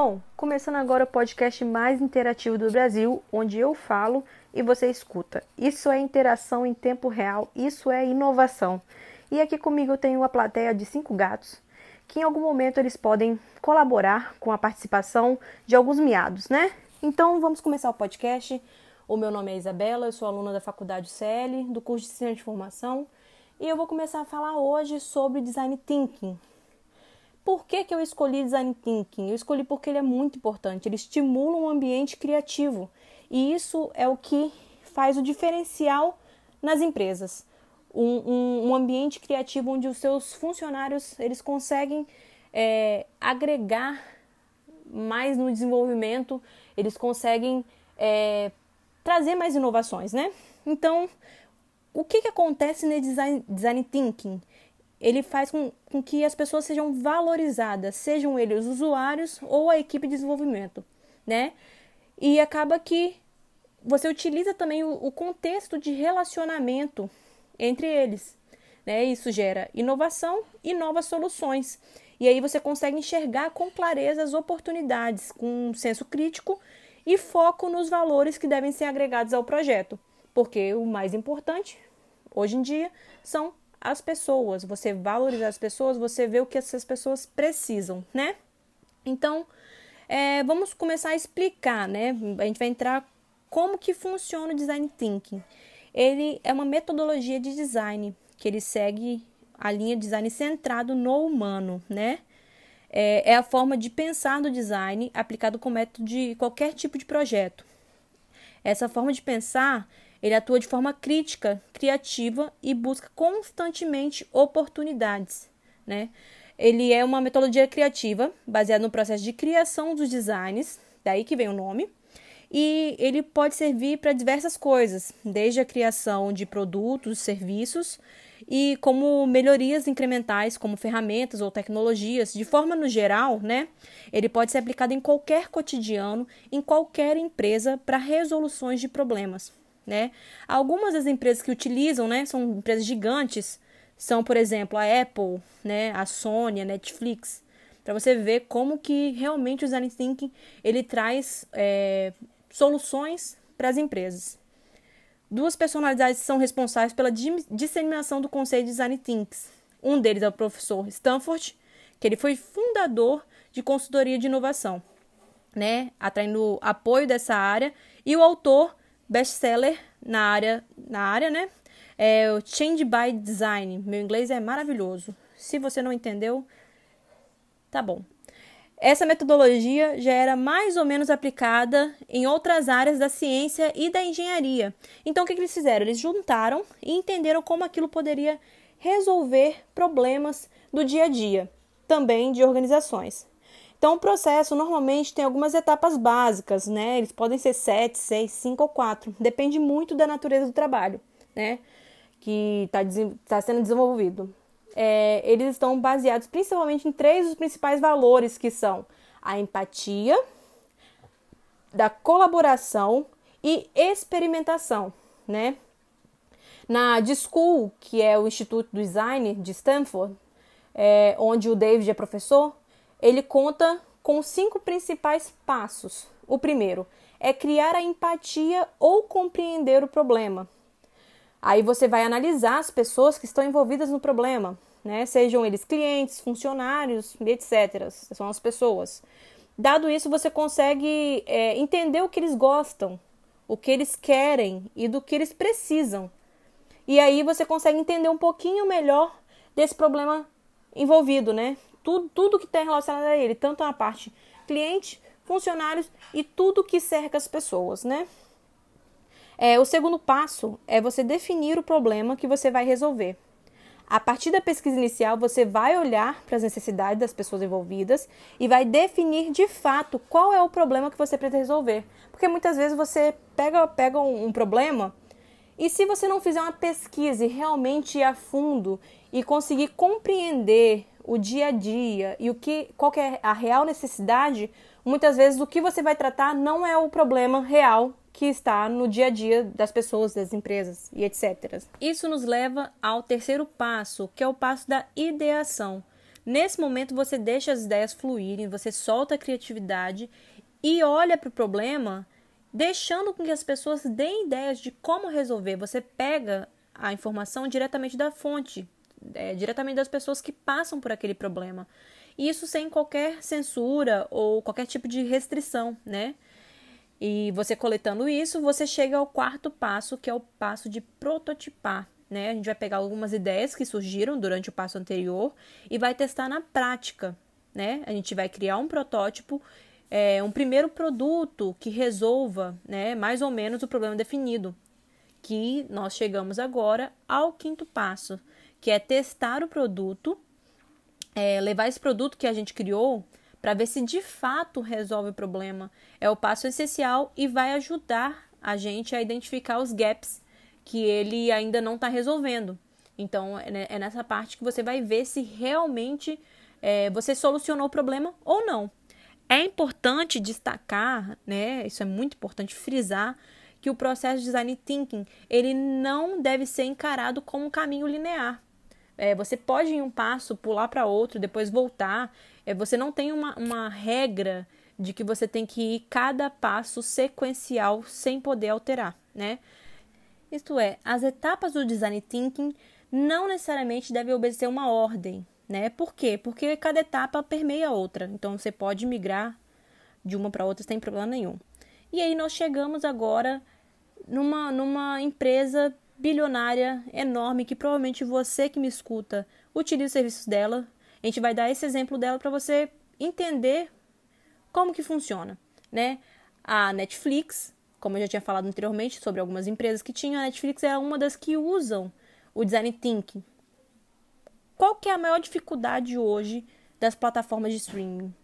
Bom, começando agora o podcast mais interativo do Brasil, onde eu falo e você escuta. Isso é interação em tempo real, isso é inovação. E aqui comigo eu tenho uma plateia de cinco gatos, que em algum momento eles podem colaborar com a participação de alguns miados, né? Então vamos começar o podcast. O meu nome é Isabela, eu sou aluna da Faculdade CL, do curso de Ciência de Formação, e eu vou começar a falar hoje sobre Design Thinking, por que, que eu escolhi design thinking? Eu escolhi porque ele é muito importante, ele estimula um ambiente criativo e isso é o que faz o diferencial nas empresas. Um, um, um ambiente criativo onde os seus funcionários eles conseguem é, agregar mais no desenvolvimento, eles conseguem é, trazer mais inovações, né? Então, o que, que acontece no design, design thinking? Ele faz com, com que as pessoas sejam valorizadas, sejam eles os usuários ou a equipe de desenvolvimento, né? E acaba que você utiliza também o, o contexto de relacionamento entre eles, né? Isso gera inovação e novas soluções. E aí você consegue enxergar com clareza as oportunidades, com um senso crítico e foco nos valores que devem ser agregados ao projeto. Porque o mais importante, hoje em dia, são as pessoas, você valorizar as pessoas, você vê o que essas pessoas precisam, né? Então, é, vamos começar a explicar, né? A gente vai entrar como que funciona o design thinking. Ele é uma metodologia de design que ele segue a linha de design centrado no humano, né? É, é a forma de pensar do design aplicado com método de qualquer tipo de projeto. Essa forma de pensar ele atua de forma crítica, criativa e busca constantemente oportunidades, né? Ele é uma metodologia criativa baseada no processo de criação dos designs, daí que vem o nome, e ele pode servir para diversas coisas, desde a criação de produtos, serviços e como melhorias incrementais, como ferramentas ou tecnologias, de forma no geral, né? Ele pode ser aplicado em qualquer cotidiano, em qualquer empresa para resoluções de problemas né? Algumas das empresas que utilizam, né, são empresas gigantes, são, por exemplo, a Apple, né, a Sony, a Netflix, para você ver como que realmente o design thinking ele traz é, soluções para as empresas. Duas personalidades são responsáveis pela disseminação do conceito de design thinking. Um deles é o professor Stanford, que ele foi fundador de consultoria de inovação, né, atraindo apoio dessa área, e o autor best-seller na área, na área, né? É o Change by Design. Meu inglês é maravilhoso. Se você não entendeu, tá bom. Essa metodologia já era mais ou menos aplicada em outras áreas da ciência e da engenharia. Então, o que, que eles fizeram? Eles juntaram e entenderam como aquilo poderia resolver problemas do dia a dia, também de organizações. Então, o processo normalmente tem algumas etapas básicas, né? Eles podem ser sete, seis, cinco ou quatro. Depende muito da natureza do trabalho, né? Que está tá sendo desenvolvido. É, eles estão baseados principalmente em três dos principais valores, que são a empatia, da colaboração e experimentação, né? Na D-School, que é o Instituto do Design de Stanford, é, onde o David é professor, ele conta com cinco principais passos. O primeiro é criar a empatia ou compreender o problema. Aí você vai analisar as pessoas que estão envolvidas no problema, né? Sejam eles clientes, funcionários, etc. São as pessoas. Dado isso, você consegue é, entender o que eles gostam, o que eles querem e do que eles precisam. E aí você consegue entender um pouquinho melhor desse problema envolvido, né? Tudo, tudo que tem relacionado a ele, tanto a parte cliente, funcionários e tudo que cerca as pessoas, né? É, o segundo passo é você definir o problema que você vai resolver. A partir da pesquisa inicial, você vai olhar para as necessidades das pessoas envolvidas e vai definir de fato qual é o problema que você precisa resolver. Porque muitas vezes você pega, pega um, um problema e se você não fizer uma pesquisa realmente a fundo e conseguir compreender o dia a dia e o que qual que é a real necessidade, muitas vezes o que você vai tratar não é o problema real que está no dia a dia das pessoas, das empresas e etc. Isso nos leva ao terceiro passo, que é o passo da ideação. Nesse momento você deixa as ideias fluírem, você solta a criatividade e olha para o problema, deixando com que as pessoas deem ideias de como resolver. Você pega a informação diretamente da fonte, é, diretamente das pessoas que passam por aquele problema. E isso sem qualquer censura ou qualquer tipo de restrição, né? E você coletando isso, você chega ao quarto passo, que é o passo de prototipar. Né? A gente vai pegar algumas ideias que surgiram durante o passo anterior e vai testar na prática. Né? A gente vai criar um protótipo, é, um primeiro produto que resolva né, mais ou menos o problema definido. Que nós chegamos agora ao quinto passo, que é testar o produto, é, levar esse produto que a gente criou para ver se de fato resolve o problema. É o passo essencial e vai ajudar a gente a identificar os gaps que ele ainda não está resolvendo. Então, é, é nessa parte que você vai ver se realmente é, você solucionou o problema ou não. É importante destacar, né? Isso é muito importante frisar que o processo de design thinking ele não deve ser encarado como um caminho linear. É, você pode ir um passo, pular para outro, depois voltar. É, você não tem uma, uma regra de que você tem que ir cada passo sequencial sem poder alterar, né? Isto é, as etapas do design thinking não necessariamente devem obedecer uma ordem, né? Por quê? Porque cada etapa permeia a outra. Então você pode migrar de uma para outra sem problema nenhum. E aí nós chegamos agora numa, numa empresa bilionária, enorme, que provavelmente você que me escuta utiliza os serviços dela. A gente vai dar esse exemplo dela para você entender como que funciona, né? A Netflix, como eu já tinha falado anteriormente sobre algumas empresas que tinham, a Netflix é uma das que usam o design thinking. Qual que é a maior dificuldade hoje das plataformas de streaming?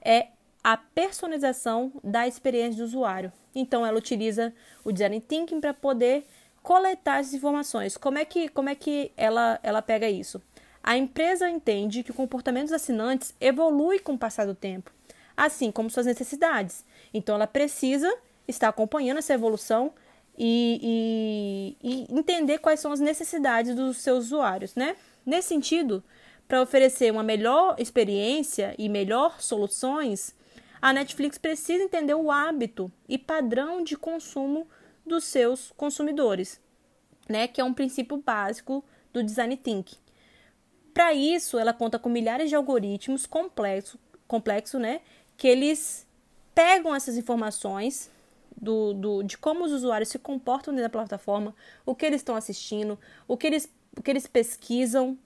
É a personalização da experiência do usuário. Então ela utiliza o design thinking para poder coletar essas informações. Como é que, como é que ela, ela pega isso? A empresa entende que o comportamento dos assinantes evolui com o passar do tempo, assim como suas necessidades. Então, ela precisa estar acompanhando essa evolução e, e, e entender quais são as necessidades dos seus usuários, né? Nesse sentido, para oferecer uma melhor experiência e melhor soluções, a Netflix precisa entender o hábito e padrão de consumo dos seus consumidores, né, que é um princípio básico do design thinking. Para isso, ela conta com milhares de algoritmos complexos, complexo, né, que eles pegam essas informações do, do, de como os usuários se comportam dentro da plataforma, o que eles estão assistindo, o que eles, o que eles pesquisam,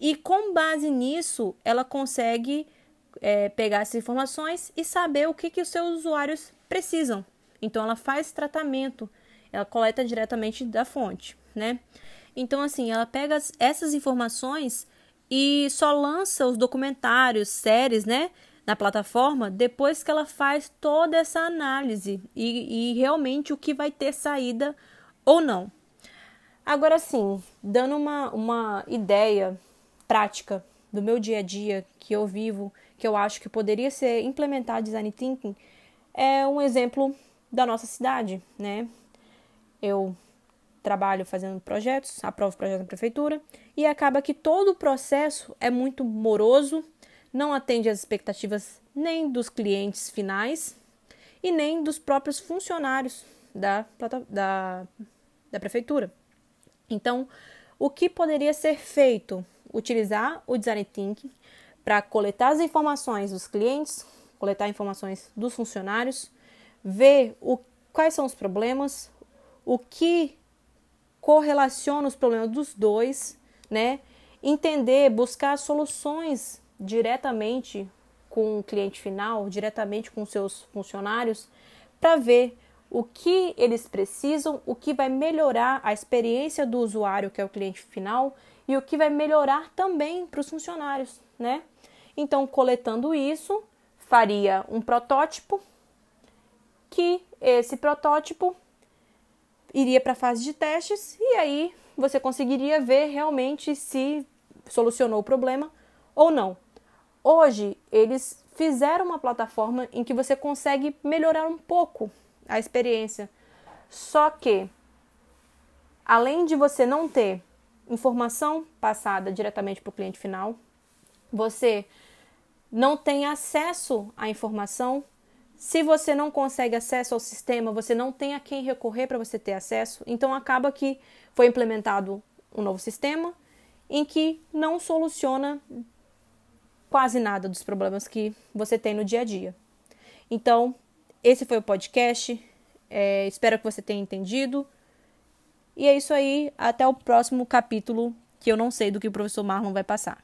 e com base nisso, ela consegue é, pegar essas informações e saber o que, que os seus usuários precisam. Então ela faz tratamento, ela coleta diretamente da fonte, né? Então assim, ela pega essas informações e só lança os documentários, séries, né, na plataforma depois que ela faz toda essa análise e, e realmente o que vai ter saída ou não. Agora sim, dando uma, uma ideia prática do meu dia a dia que eu vivo, que eu acho que poderia ser implementar design thinking, é um exemplo da nossa cidade, né? Eu trabalho fazendo projetos, aprovo projetos na prefeitura e acaba que todo o processo é muito moroso, não atende às expectativas nem dos clientes finais e nem dos próprios funcionários da, da, da prefeitura. Então, o que poderia ser feito? Utilizar o design thinking para coletar as informações dos clientes, coletar informações dos funcionários, ver o, quais são os problemas, o que correlaciona os problemas dos dois, né? Entender, buscar soluções diretamente com o cliente final, diretamente com seus funcionários, para ver o que eles precisam, o que vai melhorar a experiência do usuário, que é o cliente final, e o que vai melhorar também para os funcionários, né? Então, coletando isso, faria um protótipo que esse protótipo iria para a fase de testes e aí você conseguiria ver realmente se solucionou o problema ou não. Hoje, eles fizeram uma plataforma em que você consegue melhorar um pouco a experiência. Só que, além de você não ter informação passada diretamente para o cliente final, você não tem acesso à informação. Se você não consegue acesso ao sistema, você não tem a quem recorrer para você ter acesso. Então acaba que foi implementado um novo sistema em que não soluciona quase nada dos problemas que você tem no dia a dia. Então, esse foi o podcast. É, espero que você tenha entendido. E é isso aí. Até o próximo capítulo, que eu não sei do que o professor Marlon vai passar.